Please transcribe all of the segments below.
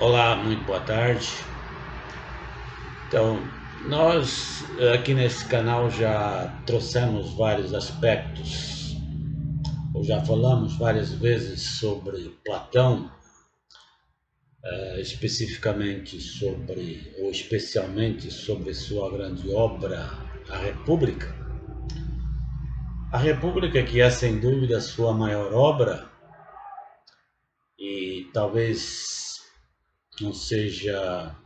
Olá, muito boa tarde. Então, nós aqui nesse canal já trouxemos vários aspectos, ou já falamos várias vezes sobre Platão, eh, especificamente sobre, ou especialmente sobre sua grande obra, A República. A República, que é sem dúvida sua maior obra, e talvez não seja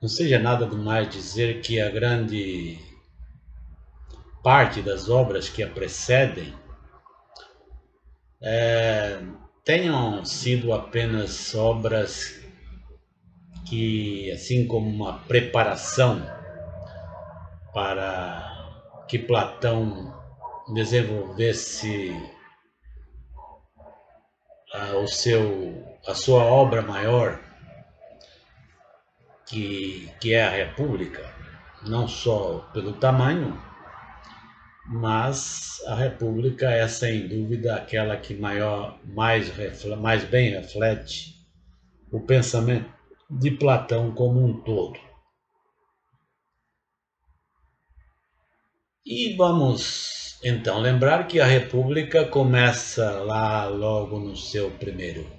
não seja nada demais dizer que a grande parte das obras que a precedem é, tenham sido apenas obras que, assim como uma preparação para que Platão desenvolvesse ah, o seu a sua obra maior, que, que é a República, não só pelo tamanho, mas a República é sem dúvida aquela que maior, mais, mais bem reflete o pensamento de Platão como um todo. E vamos então lembrar que a República começa lá logo no seu primeiro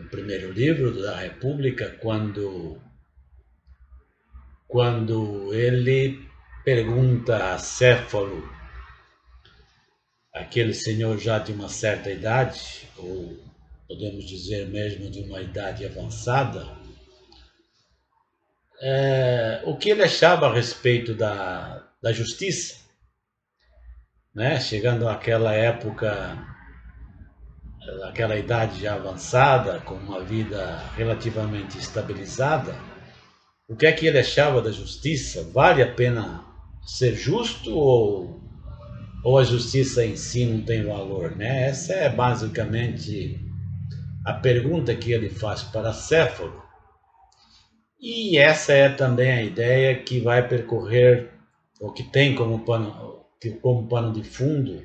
o primeiro livro da República, quando, quando ele pergunta a Céfalo, aquele senhor já de uma certa idade, ou podemos dizer mesmo de uma idade avançada, é, o que ele achava a respeito da, da justiça, né? chegando àquela época aquela idade já avançada, com uma vida relativamente estabilizada, o que é que ele achava da justiça? Vale a pena ser justo ou, ou a justiça em si não tem valor? Né? Essa é basicamente a pergunta que ele faz para Céfalo. E essa é também a ideia que vai percorrer, ou que tem como pano, como pano de fundo,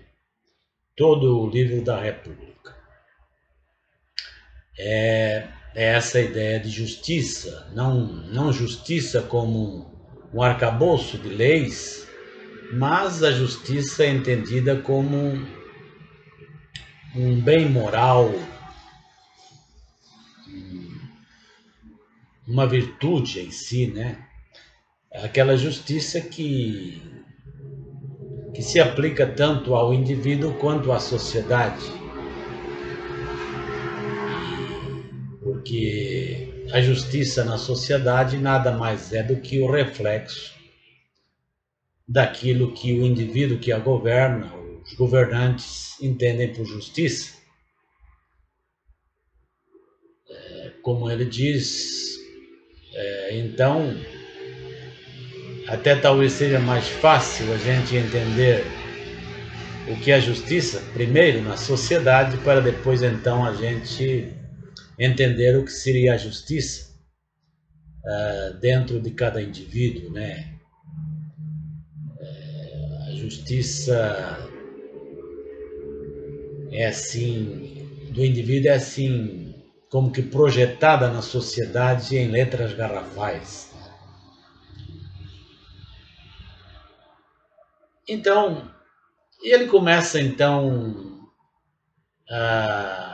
todo o livro da República é, é essa ideia de justiça, não, não justiça como um arcabouço de leis, mas a justiça é entendida como um bem moral, uma virtude em si, né? Aquela justiça que, que se aplica tanto ao indivíduo quanto à sociedade. Porque a justiça na sociedade nada mais é do que o reflexo daquilo que o indivíduo que a governa, os governantes, entendem por justiça. É, como ele diz, é, então, até talvez seja mais fácil a gente entender o que é justiça, primeiro na sociedade, para depois então a gente entender o que seria a justiça uh, dentro de cada indivíduo, né? Uh, a justiça é assim, do indivíduo é assim, como que projetada na sociedade em letras garrafais. Então, ele começa então a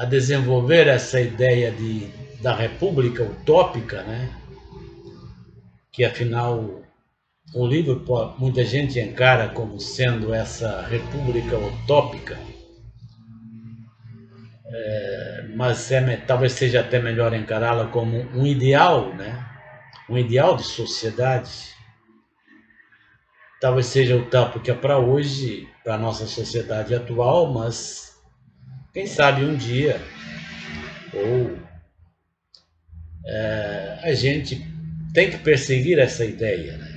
a desenvolver essa ideia de, da república utópica, né? que afinal o livro muita gente encara como sendo essa república utópica, é, mas é, talvez seja até melhor encará-la como um ideal, né? um ideal de sociedade. Talvez seja utópica para hoje, para a nossa sociedade atual, mas quem sabe um dia, ou é, a gente tem que perseguir essa ideia. Né?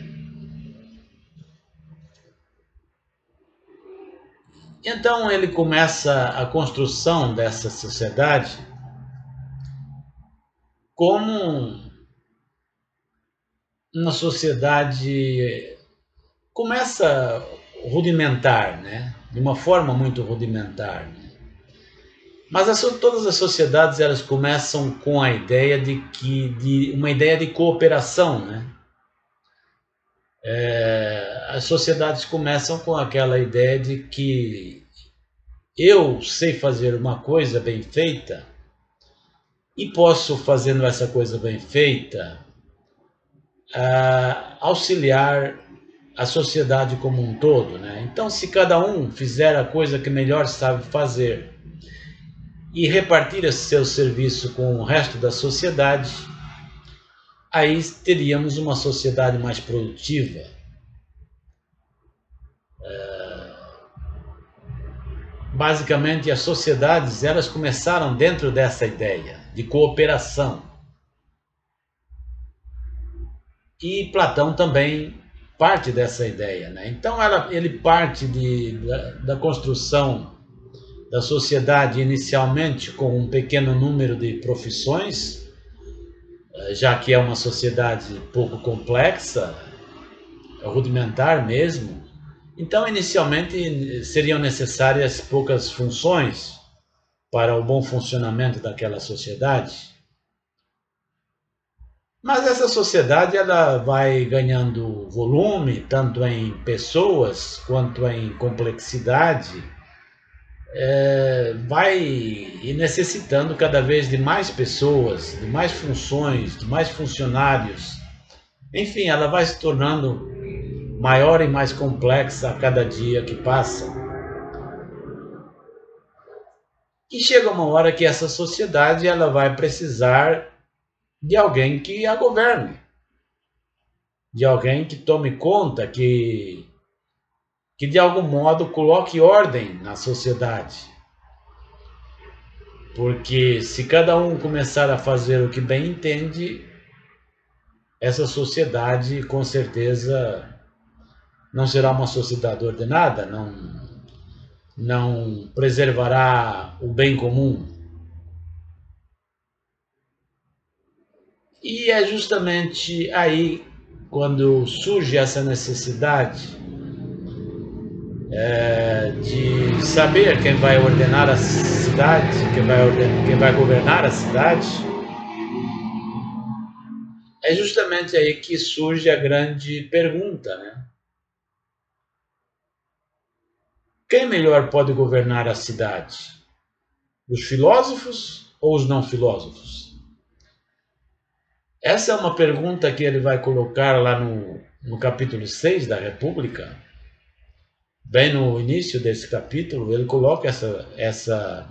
Então ele começa a construção dessa sociedade como uma sociedade começa rudimentar, né? De uma forma muito rudimentar. Né? Mas as, todas as sociedades elas começam com a ideia de que de uma ideia de cooperação, né? É, as sociedades começam com aquela ideia de que eu sei fazer uma coisa bem feita e posso, fazendo essa coisa bem feita, uh, auxiliar a sociedade como um todo. Né? Então, se cada um fizer a coisa que melhor sabe fazer e repartir esse seu serviço com o resto da sociedade, aí teríamos uma sociedade mais produtiva. É... Basicamente, as sociedades elas começaram dentro dessa ideia de cooperação. E Platão também parte dessa ideia. Né? Então, ela, ele parte de, da, da construção da sociedade inicialmente com um pequeno número de profissões, eh, já que é uma sociedade pouco complexa, rudimentar mesmo. Então, inicialmente seriam necessárias poucas funções para o bom funcionamento daquela sociedade. Mas essa sociedade ela vai ganhando volume, tanto em pessoas quanto em complexidade é, vai necessitando cada vez de mais pessoas, de mais funções, de mais funcionários. Enfim, ela vai se tornando maior e mais complexa a cada dia que passa. E chega uma hora que essa sociedade ela vai precisar de alguém que a governe, de alguém que tome conta, que que de algum modo coloque ordem na sociedade. Porque se cada um começar a fazer o que bem entende, essa sociedade com certeza não será uma sociedade ordenada, não, não preservará o bem comum. E é justamente aí quando surge essa necessidade é, de saber quem vai ordenar a cidade, quem vai, ordenar, quem vai governar a cidade, é justamente aí que surge a grande pergunta, né? Quem melhor pode governar a cidade? Os filósofos ou os não filósofos? Essa é uma pergunta que ele vai colocar lá no, no capítulo 6 da República, bem no início desse capítulo, ele coloca essa, essa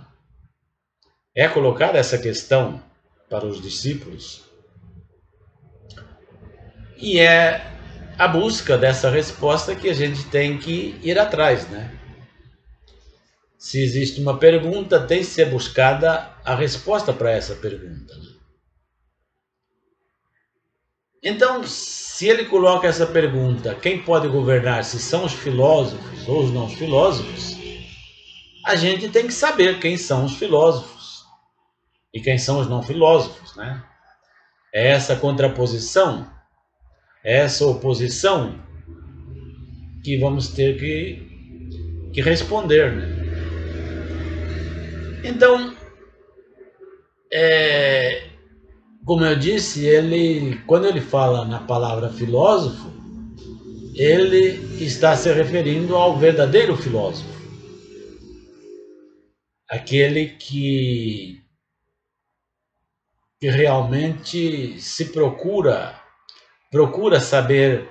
é colocada essa questão para os discípulos e é a busca dessa resposta que a gente tem que ir atrás, né? Se existe uma pergunta, tem que ser buscada a resposta para essa pergunta. Né? Então, se ele coloca essa pergunta, quem pode governar, se são os filósofos ou os não filósofos, a gente tem que saber quem são os filósofos e quem são os não filósofos, né? É essa contraposição, é essa oposição que vamos ter que, que responder, né? Então, é, como eu disse, ele, quando ele fala na palavra filósofo, ele está se referindo ao verdadeiro filósofo. Aquele que, que realmente se procura, procura saber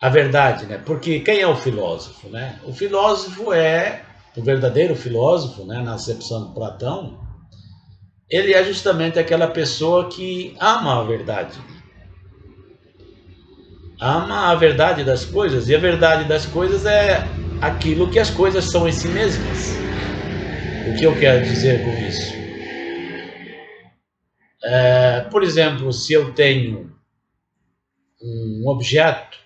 a verdade, né? Porque quem é o filósofo, né? O filósofo é o verdadeiro filósofo, né, na acepção de Platão, ele é justamente aquela pessoa que ama a verdade. Ama a verdade das coisas, e a verdade das coisas é aquilo que as coisas são em si mesmas. O que eu quero dizer com isso? É, por exemplo, se eu tenho um objeto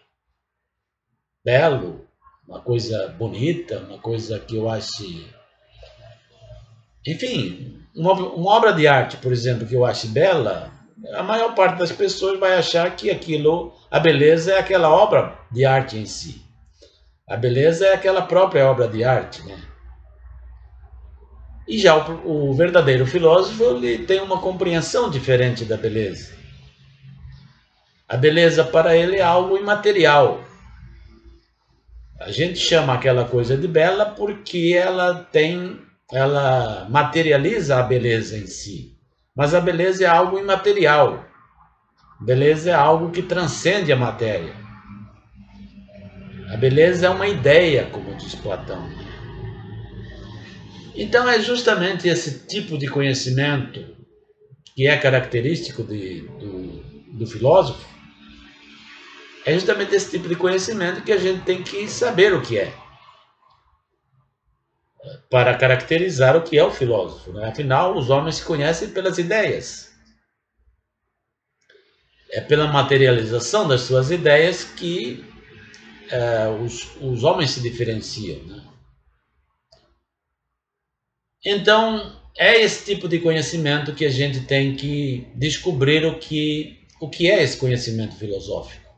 belo, uma coisa bonita, uma coisa que eu ache. Enfim, uma, obra de arte, por exemplo, que eu ache bela, a maior parte das pessoas vai achar que aquilo, a beleza é aquela obra de arte em si. A beleza é aquela própria obra de arte, né? E já o, o verdadeiro filósofo ele tem uma compreensão diferente da beleza. A beleza para ele é algo imaterial. A gente chama aquela coisa de bela porque ela tem, ela materializa a beleza em si. Mas a beleza é algo imaterial. Beleza é algo que transcende a matéria. A beleza é uma ideia, como diz Platão. Então é justamente esse tipo de conhecimento que é característico de, do, do filósofo, é justamente esse tipo de conhecimento que a gente tem que saber o que é para caracterizar o que é o filósofo. Né? Afinal, os homens se conhecem pelas ideias. É pela materialização das suas ideias que é, os, os homens se diferenciam. Né? Então, é esse tipo de conhecimento que a gente tem que descobrir o que, o que é esse conhecimento filosófico.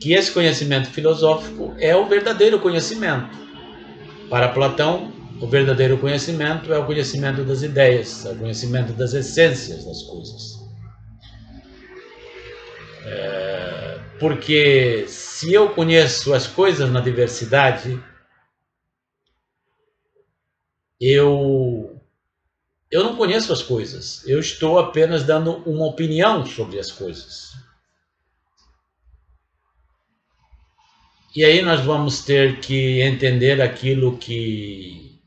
Que esse conhecimento filosófico é o verdadeiro conhecimento. Para Platão, o verdadeiro conhecimento é o conhecimento das ideias, é o conhecimento das essências das coisas. É, porque se eu conheço as coisas na diversidade, eu eu não conheço as coisas. Eu estou apenas dando uma opinião sobre as coisas. E aí nós vamos ter que entender aquilo que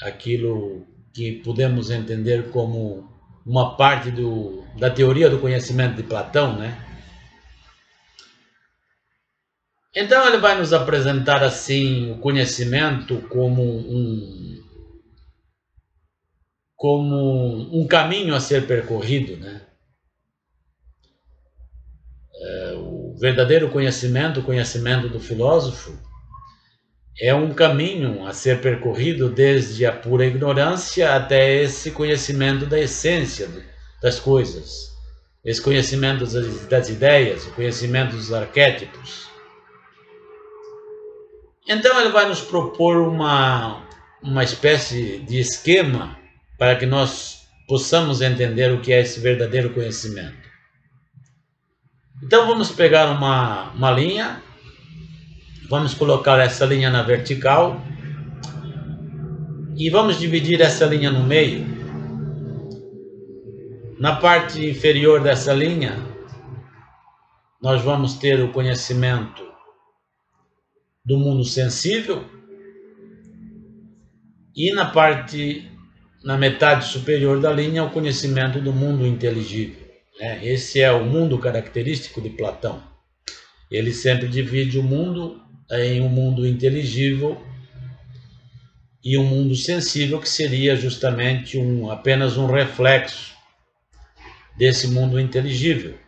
aquilo que podemos entender como uma parte do, da teoria do conhecimento de Platão, né? Então ele vai nos apresentar assim o conhecimento como um como um caminho a ser percorrido, né? É, o verdadeiro conhecimento, o conhecimento do filósofo, é um caminho a ser percorrido desde a pura ignorância até esse conhecimento da essência das coisas, esse conhecimento das ideias, o conhecimento dos arquétipos. Então ele vai nos propor uma, uma espécie de esquema para que nós possamos entender o que é esse verdadeiro conhecimento. Então vamos pegar uma, uma linha, vamos colocar essa linha na vertical e vamos dividir essa linha no meio. Na parte inferior dessa linha, nós vamos ter o conhecimento do mundo sensível e na parte na metade superior da linha o conhecimento do mundo inteligível. Né? Esse é o mundo característico de Platão. Ele sempre divide o mundo em um mundo inteligível e um mundo sensível, que seria justamente um, apenas um reflexo desse mundo inteligível.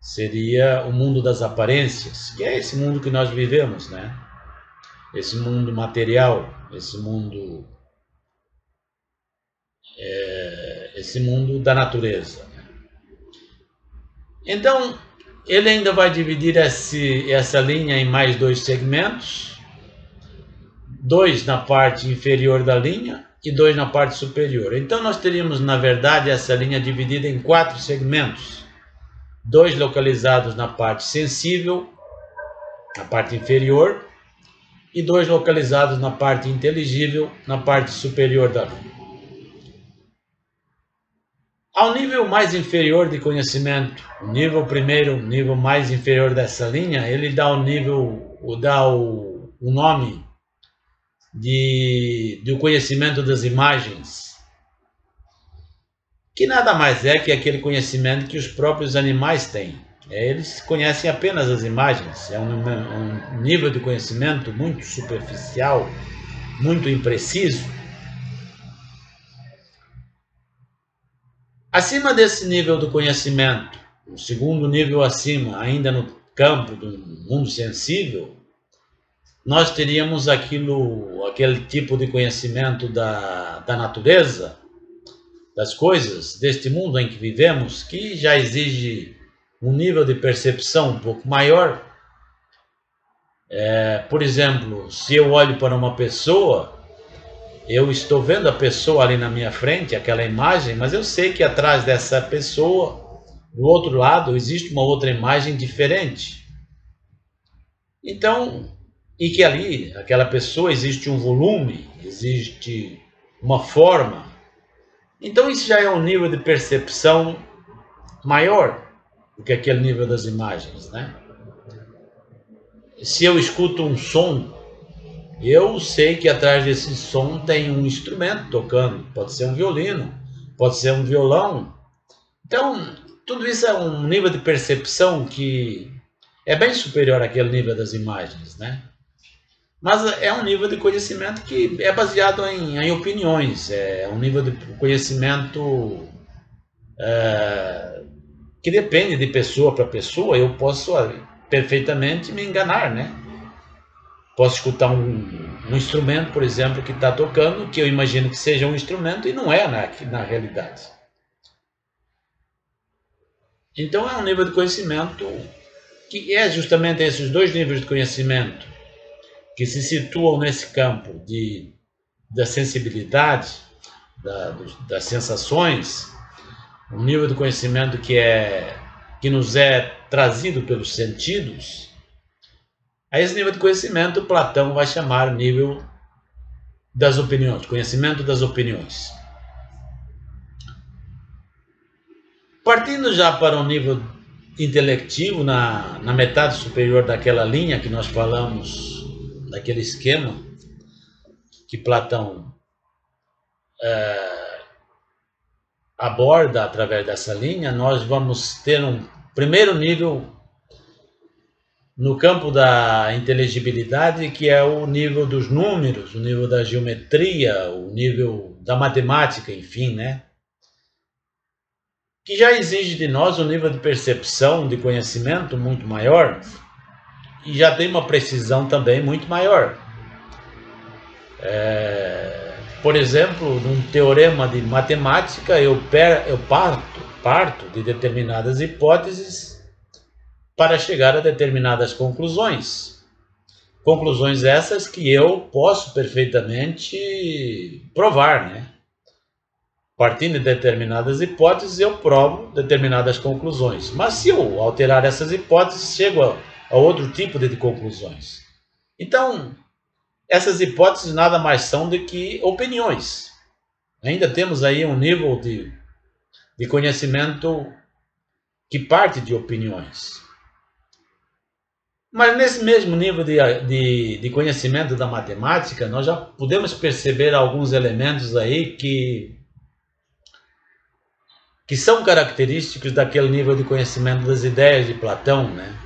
Seria o mundo das aparências, que é esse mundo que nós vivemos, né? Esse mundo material, esse mundo é, esse mundo da natureza. Então, ele ainda vai dividir esse, essa linha em mais dois segmentos, dois na parte inferior da linha e dois na parte superior. Então, nós teríamos, na verdade, essa linha dividida em quatro segmentos, dois localizados na parte sensível, na parte inferior, e dois localizados na parte inteligível, na parte superior da linha. Ao nível mais inferior de conhecimento, o nível primeiro, o nível mais inferior dessa linha, ele dá o nível, dá o, o nome de, de conhecimento das imagens, que nada mais é que aquele conhecimento que os próprios animais têm. É, eles conhecem apenas as imagens, é um, um nível de conhecimento muito superficial, muito impreciso Acima desse nível do conhecimento, o segundo nível acima, ainda no campo do mundo sensível, nós teríamos aquilo, aquele tipo de conhecimento da, da natureza, das coisas, deste mundo em que vivemos, que já exige um nível de percepção um pouco maior. É, por exemplo, se eu olho para uma pessoa, eu estou vendo a pessoa ali na minha frente, aquela imagem, mas eu sei que atrás dessa pessoa, do outro lado, existe uma outra imagem diferente. Então, e que ali, aquela pessoa, existe um volume, existe uma forma. Então, isso já é um nível de percepção maior do que aquele nível das imagens, né? Se eu escuto um som, eu sei que atrás desse som tem um instrumento tocando, pode ser um violino, pode ser um violão. Então, tudo isso é um nível de percepção que é bem superior àquele nível das imagens, né? Mas é um nível de conhecimento que é baseado em, em opiniões, é um nível de conhecimento é, que depende de pessoa para pessoa. Eu posso perfeitamente me enganar, né? Posso escutar um, um instrumento, por exemplo, que está tocando, que eu imagino que seja um instrumento e não é na, na realidade. Então é um nível de conhecimento que é justamente esses dois níveis de conhecimento que se situam nesse campo de, da sensibilidade, da, das sensações, um nível de conhecimento que é que nos é trazido pelos sentidos, a esse nível de conhecimento Platão vai chamar nível das opiniões, conhecimento das opiniões. Partindo já para um nível intelectivo, na, na metade superior daquela linha que nós falamos daquele esquema que Platão é, aborda através dessa linha, nós vamos ter um primeiro nível no campo da inteligibilidade, que é o nível dos números, o nível da geometria, o nível da matemática, enfim, né? Que já exige de nós um nível de percepção, de conhecimento muito maior, e já tem uma precisão também muito maior. É, por exemplo, num teorema de matemática, eu, per, eu parto, parto de determinadas hipóteses para chegar a determinadas conclusões. Conclusões essas que eu posso perfeitamente provar, né? Partindo de determinadas hipóteses, eu provo determinadas conclusões. Mas se eu alterar essas hipóteses, chego a a outro tipo de conclusões. Então, essas hipóteses nada mais são do que opiniões. Ainda temos aí um nível de, de conhecimento que parte de opiniões. Mas nesse mesmo nível de, de, de, conhecimento da matemática, nós já podemos perceber alguns elementos aí que, que são característicos daquele nível de conhecimento das ideias de Platão, né?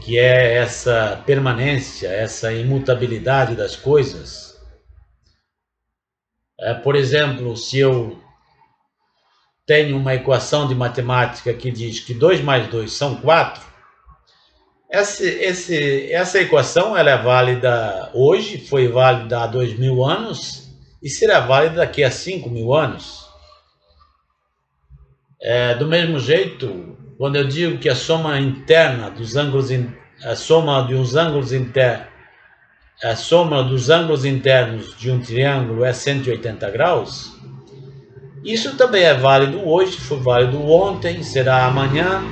que é essa permanência, essa imutabilidade das coisas. É, por exemplo, se eu tenho uma equação de matemática que diz que 2 mais 2 são 4, essa, esse, essa equação ela é válida hoje, foi válida há 2 mil anos e será válida daqui a 5 mil anos. É, do mesmo jeito, quando eu digo que a soma interna dos ângulos, a soma de uns ângulos internos, a soma dos ângulos internos de um triângulo é 180 graus, isso também é válido hoje, foi válido ontem, será amanhã,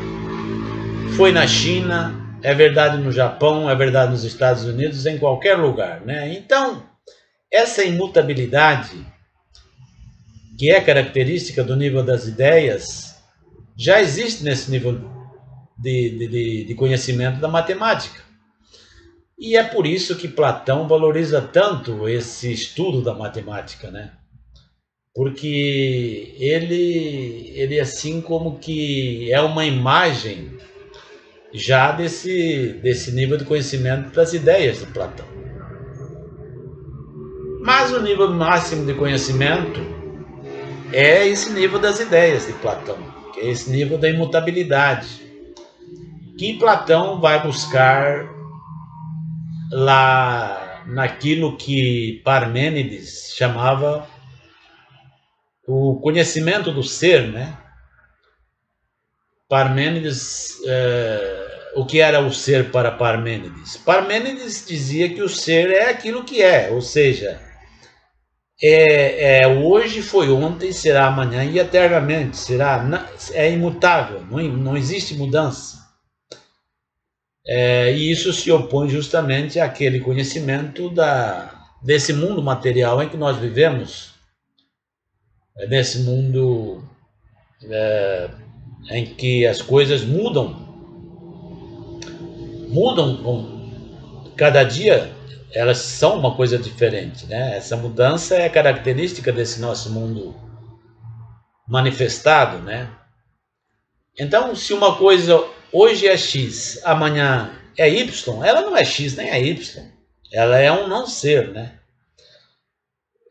foi na China, é verdade no Japão, é verdade nos Estados Unidos, em qualquer lugar, né? Então, essa imutabilidade que é característica do nível das ideias já existe nesse nível de, de, de conhecimento da matemática. E é por isso que Platão valoriza tanto esse estudo da matemática, né? Porque ele, ele assim como que é uma imagem já desse, desse nível de conhecimento das ideias de Platão. Mas o nível máximo de conhecimento é esse nível das ideias de Platão que é esse nível da imutabilidade, que Platão vai buscar lá naquilo que Parmênides chamava o conhecimento do ser, né? Parmênides é, o que era o ser para Parmênides? Parmênides dizia que o ser é aquilo que é, ou seja, é, é, hoje foi ontem, será amanhã e eternamente, será é imutável, não, não existe mudança. É, e isso se opõe justamente àquele conhecimento da, desse mundo material em que nós vivemos, é nesse mundo é, em que as coisas mudam, mudam com cada dia elas são uma coisa diferente, né? Essa mudança é característica desse nosso mundo manifestado, né? Então, se uma coisa hoje é X, amanhã é Y, ela não é X nem é Y. Ela é um não ser, né?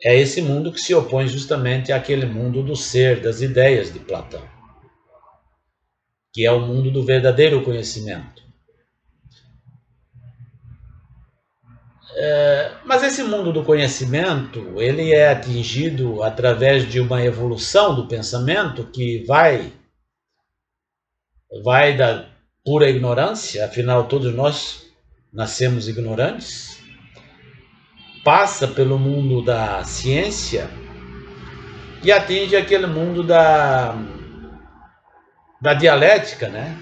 É esse mundo que se opõe justamente àquele mundo do ser, das ideias de Platão, que é o mundo do verdadeiro conhecimento. É, mas esse mundo do conhecimento, ele é atingido através de uma evolução do pensamento que vai vai da pura ignorância, afinal todos nós nascemos ignorantes, passa pelo mundo da ciência e atinge aquele mundo da da dialética, né?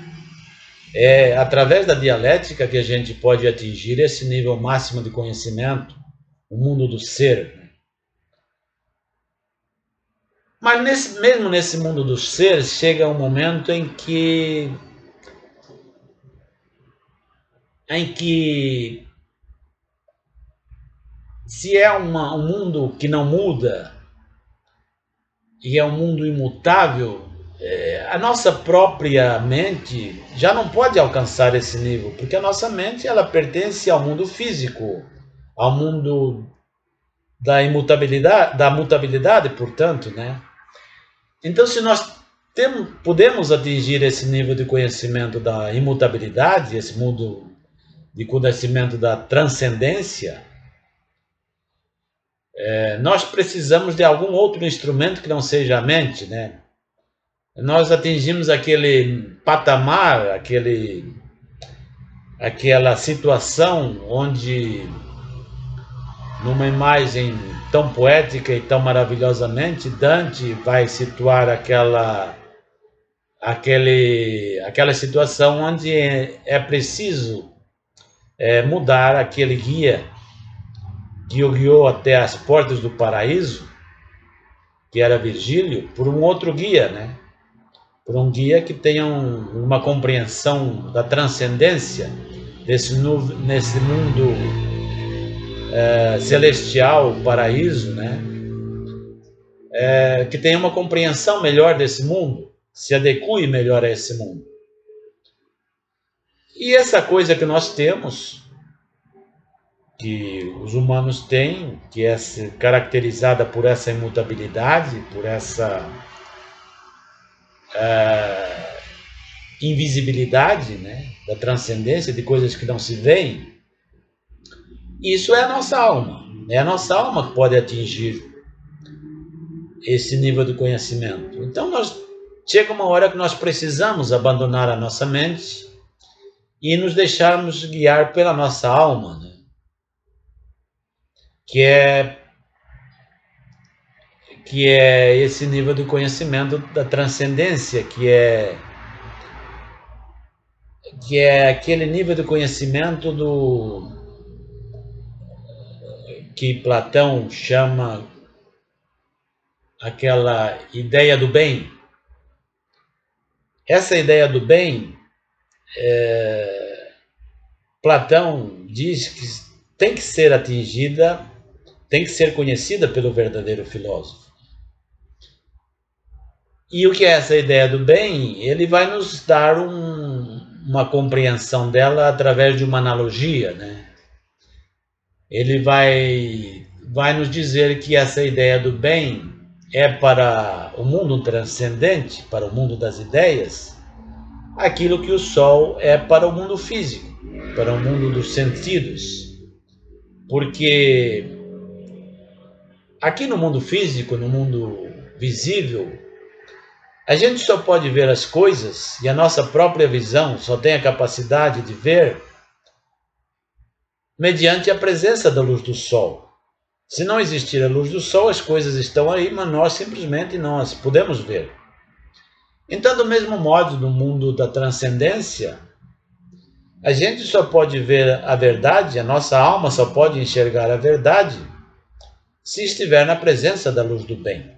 É através da dialética que a gente pode atingir esse nível máximo de conhecimento, o mundo do ser. Mas nesse, mesmo nesse mundo do ser, chega um momento em que em que se é uma, um mundo que não muda e é um mundo imutável, é, a nossa própria mente já não pode alcançar esse nível, porque a nossa mente ela pertence ao mundo físico, ao mundo da imutabilidade, da mutabilidade, portanto, né? Então, se nós temos, podemos atingir esse nível de conhecimento da imutabilidade, esse mundo de conhecimento da transcendência, é, nós precisamos de algum outro instrumento que não seja a mente, né? Nós atingimos aquele patamar, aquele, aquela situação onde, numa imagem tão poética e tão maravilhosamente, Dante vai situar aquela, aquele, aquela situação onde é, é preciso é, mudar aquele guia que o guiou até as portas do paraíso, que era Virgílio, por um outro guia, né? Por um guia que tenha um, uma compreensão da transcendência desse nesse mundo é, celestial, paraíso, né? É, que tenha uma compreensão melhor desse mundo, se adeque melhor a esse mundo. E essa coisa que nós temos, que os humanos têm, que é caracterizada por essa imutabilidade, por essa uh, invisibilidade, né, da transcendência de coisas que não se veem, isso é a nossa alma. É a nossa alma que pode atingir esse nível de conhecimento. Então nós chega uma hora que nós precisamos abandonar a nossa mente e nos deixarmos guiar pela nossa alma, né? que é que é esse nível de conhecimento da transcendência, que é que é aquele nível de conhecimento do que Platão chama aquela ideia do bem. Essa ideia do bem, é, Platão diz que tem que ser atingida, tem que ser conhecida pelo verdadeiro filósofo. E o que é essa ideia do bem? Ele vai nos dar um, uma compreensão dela através de uma analogia, né? Ele vai, vai nos dizer que essa ideia do bem é para o mundo transcendente, para o mundo das ideias, aquilo que o Sol é para o mundo físico, para o mundo dos sentidos. Porque aqui no mundo físico, no mundo visível, A gente só pode ver as coisas e a nossa própria visão só tem a capacidade de ver mediante a presença da luz do sol. Se não existir a luz do sol, as coisas estão aí, mas nós simplesmente não as podemos ver. Então, do mesmo modo, no mundo da transcendência, a gente só pode ver a verdade, a nossa alma só pode enxergar a verdade se estiver na presença da luz do bem.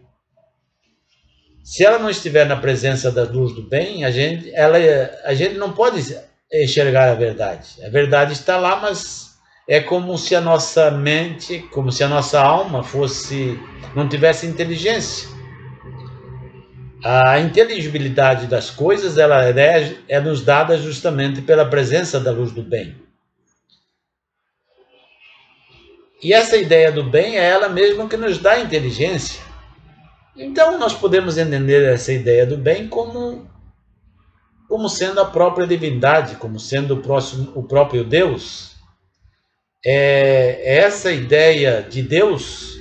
Se ela não estiver na presença da luz do bem, a gente, ela, a gente não pode enxergar a verdade. A verdade está lá, mas é como se a nossa mente, como se a nossa alma fosse não tivesse inteligência. A inteligibilidade das coisas ela é, é nos dada justamente pela presença da luz do bem. E essa ideia do bem é ela mesma que nos dá inteligência. Então nós podemos entender essa ideia do bem como como sendo a própria divindade, como sendo o, próximo, o próprio Deus. É, essa ideia de Deus,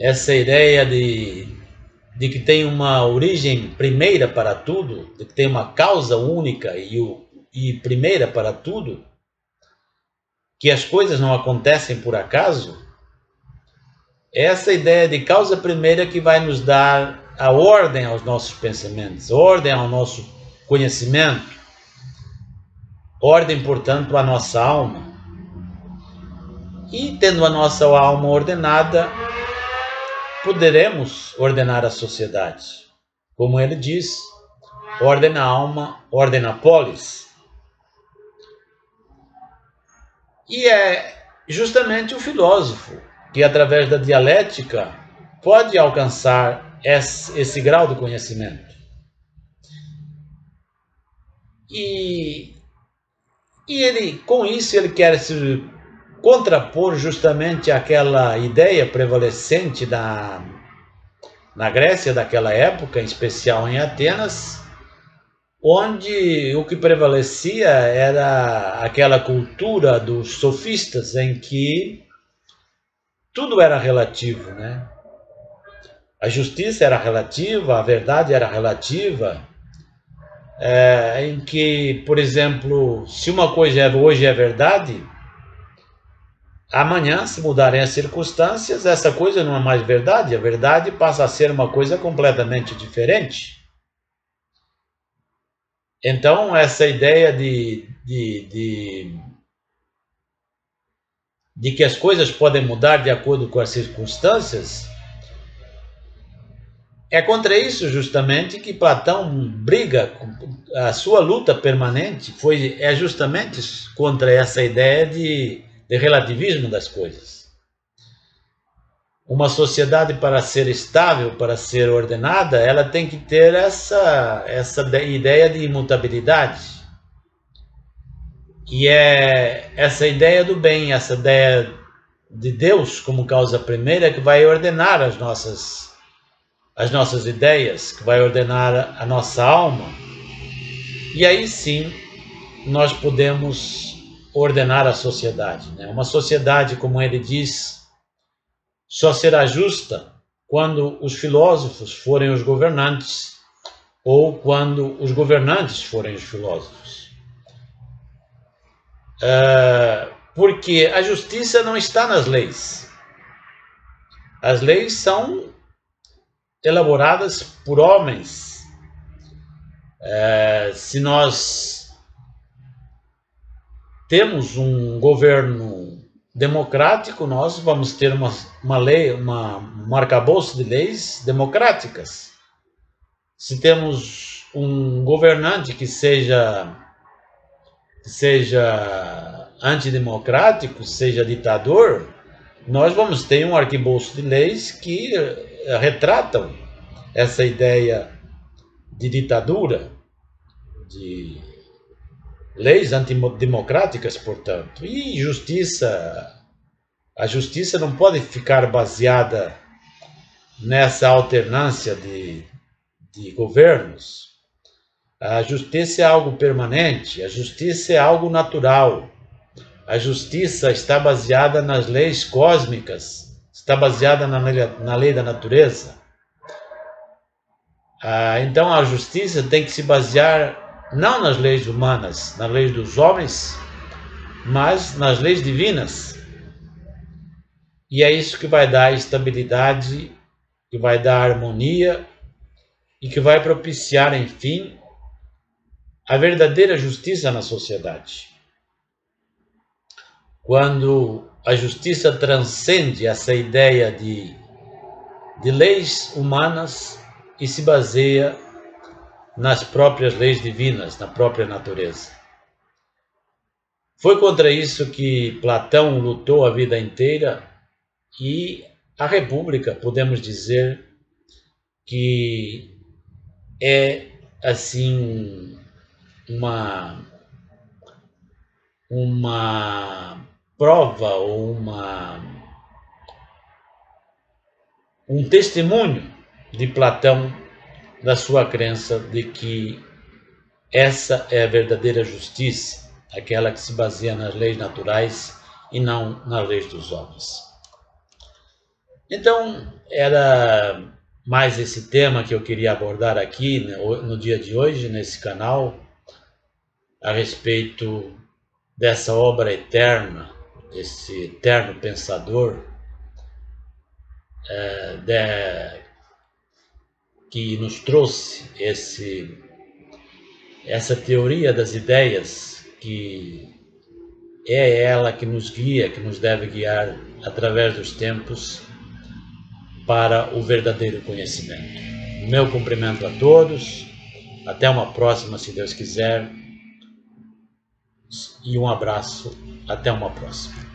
essa ideia de, de que tem uma origem primeira para tudo, de que tem uma causa única e, o, e primeira para tudo, que as coisas não acontecem por acaso, é essa ideia de causa primeira que vai nos dar a ordem aos nossos pensamentos, ordem ao nosso conhecimento, ordem, portanto, à nossa alma. E tendo a nossa alma ordenada, poderemos ordenar a sociedade. Como ele diz, ordem a alma, ordem a polis. E é justamente o filósofo que, através da dialética, pode alcançar esse, esse grau de conhecimento. E, e ele, com isso, ele quer se contrapor justamente aquela ideia prevalecente da, na Grécia daquela época, em especial em Atenas, onde o que prevalecia era aquela cultura dos sofistas em que tudo era relativo, né? A justiça era relativa, a verdade era relativa, é, em que, por exemplo, se uma coisa é, hoje é verdade, Amanhã, se mudarem as circunstâncias, essa coisa não é mais verdade, a verdade passa a ser uma coisa completamente diferente. Então, essa ideia de, de, de, de que as coisas podem mudar de acordo com as circunstâncias, é contra isso justamente que Platão briga, a sua luta permanente foi é justamente contra essa ideia de de relativismo das coisas. Uma sociedade, para ser estável, para ser ordenada, ela tem que ter essa, essa ideia de imutabilidade. E é essa ideia do bem, essa ideia de Deus como causa primeira que vai ordenar as nossas as nossas ideias, que vai ordenar a nossa alma. E aí sim nós podemos ordenar a sociedade. Né? Uma sociedade, como ele diz, só será justa quando os filósofos forem os governantes ou quando os governantes forem os filósofos. É, porque a justiça não está nas leis. As leis são elaboradas por homens. É, se nós temos um governo democrático, nós vamos ter uma, uma lei, uma, um arcabouço de leis democráticas. Se temos um governante que seja, seja antidemocrático, seja ditador, nós vamos ter um arcabouço de leis que eh, retratam essa ideia de ditadura, de leis antidemocráticas, portanto. E justiça, a justiça não pode ficar baseada nessa alternância de, de governos. A justiça é algo permanente, a justiça é algo natural. A justiça está baseada nas leis cósmicas, está baseada na lei, na lei da natureza. Ah, então a justiça tem que se basear não nas leis humanas, nas leis dos homens, mas nas leis divinas. E é isso que vai dar estabilidade, que vai dar harmonia e que vai propiciar, enfim, a verdadeira justiça na sociedade. Quando a justiça transcende essa ideia de, de leis humanas e se baseia nas próprias leis divinas, na própria natureza. Foi contra isso que Platão lutou a vida inteira e a República, podemos dizer que é assim uma uma prova ou uma um testemunho de Platão da sua crença de que essa é a verdadeira justiça, aquela que se baseia nas leis naturais e não nas leis dos homens. Então, era mais esse tema que eu queria abordar aqui né, no dia de hoje, nesse canal, a respeito dessa obra eterna, esse eterno pensador, é, de, que nos trouxe esse, essa teoria das ideias, que é ela que nos guia, que nos deve guiar através dos tempos para o verdadeiro conhecimento. Meu cumprimento a todos, até uma próxima, se Deus quiser, e um abraço, até uma próxima.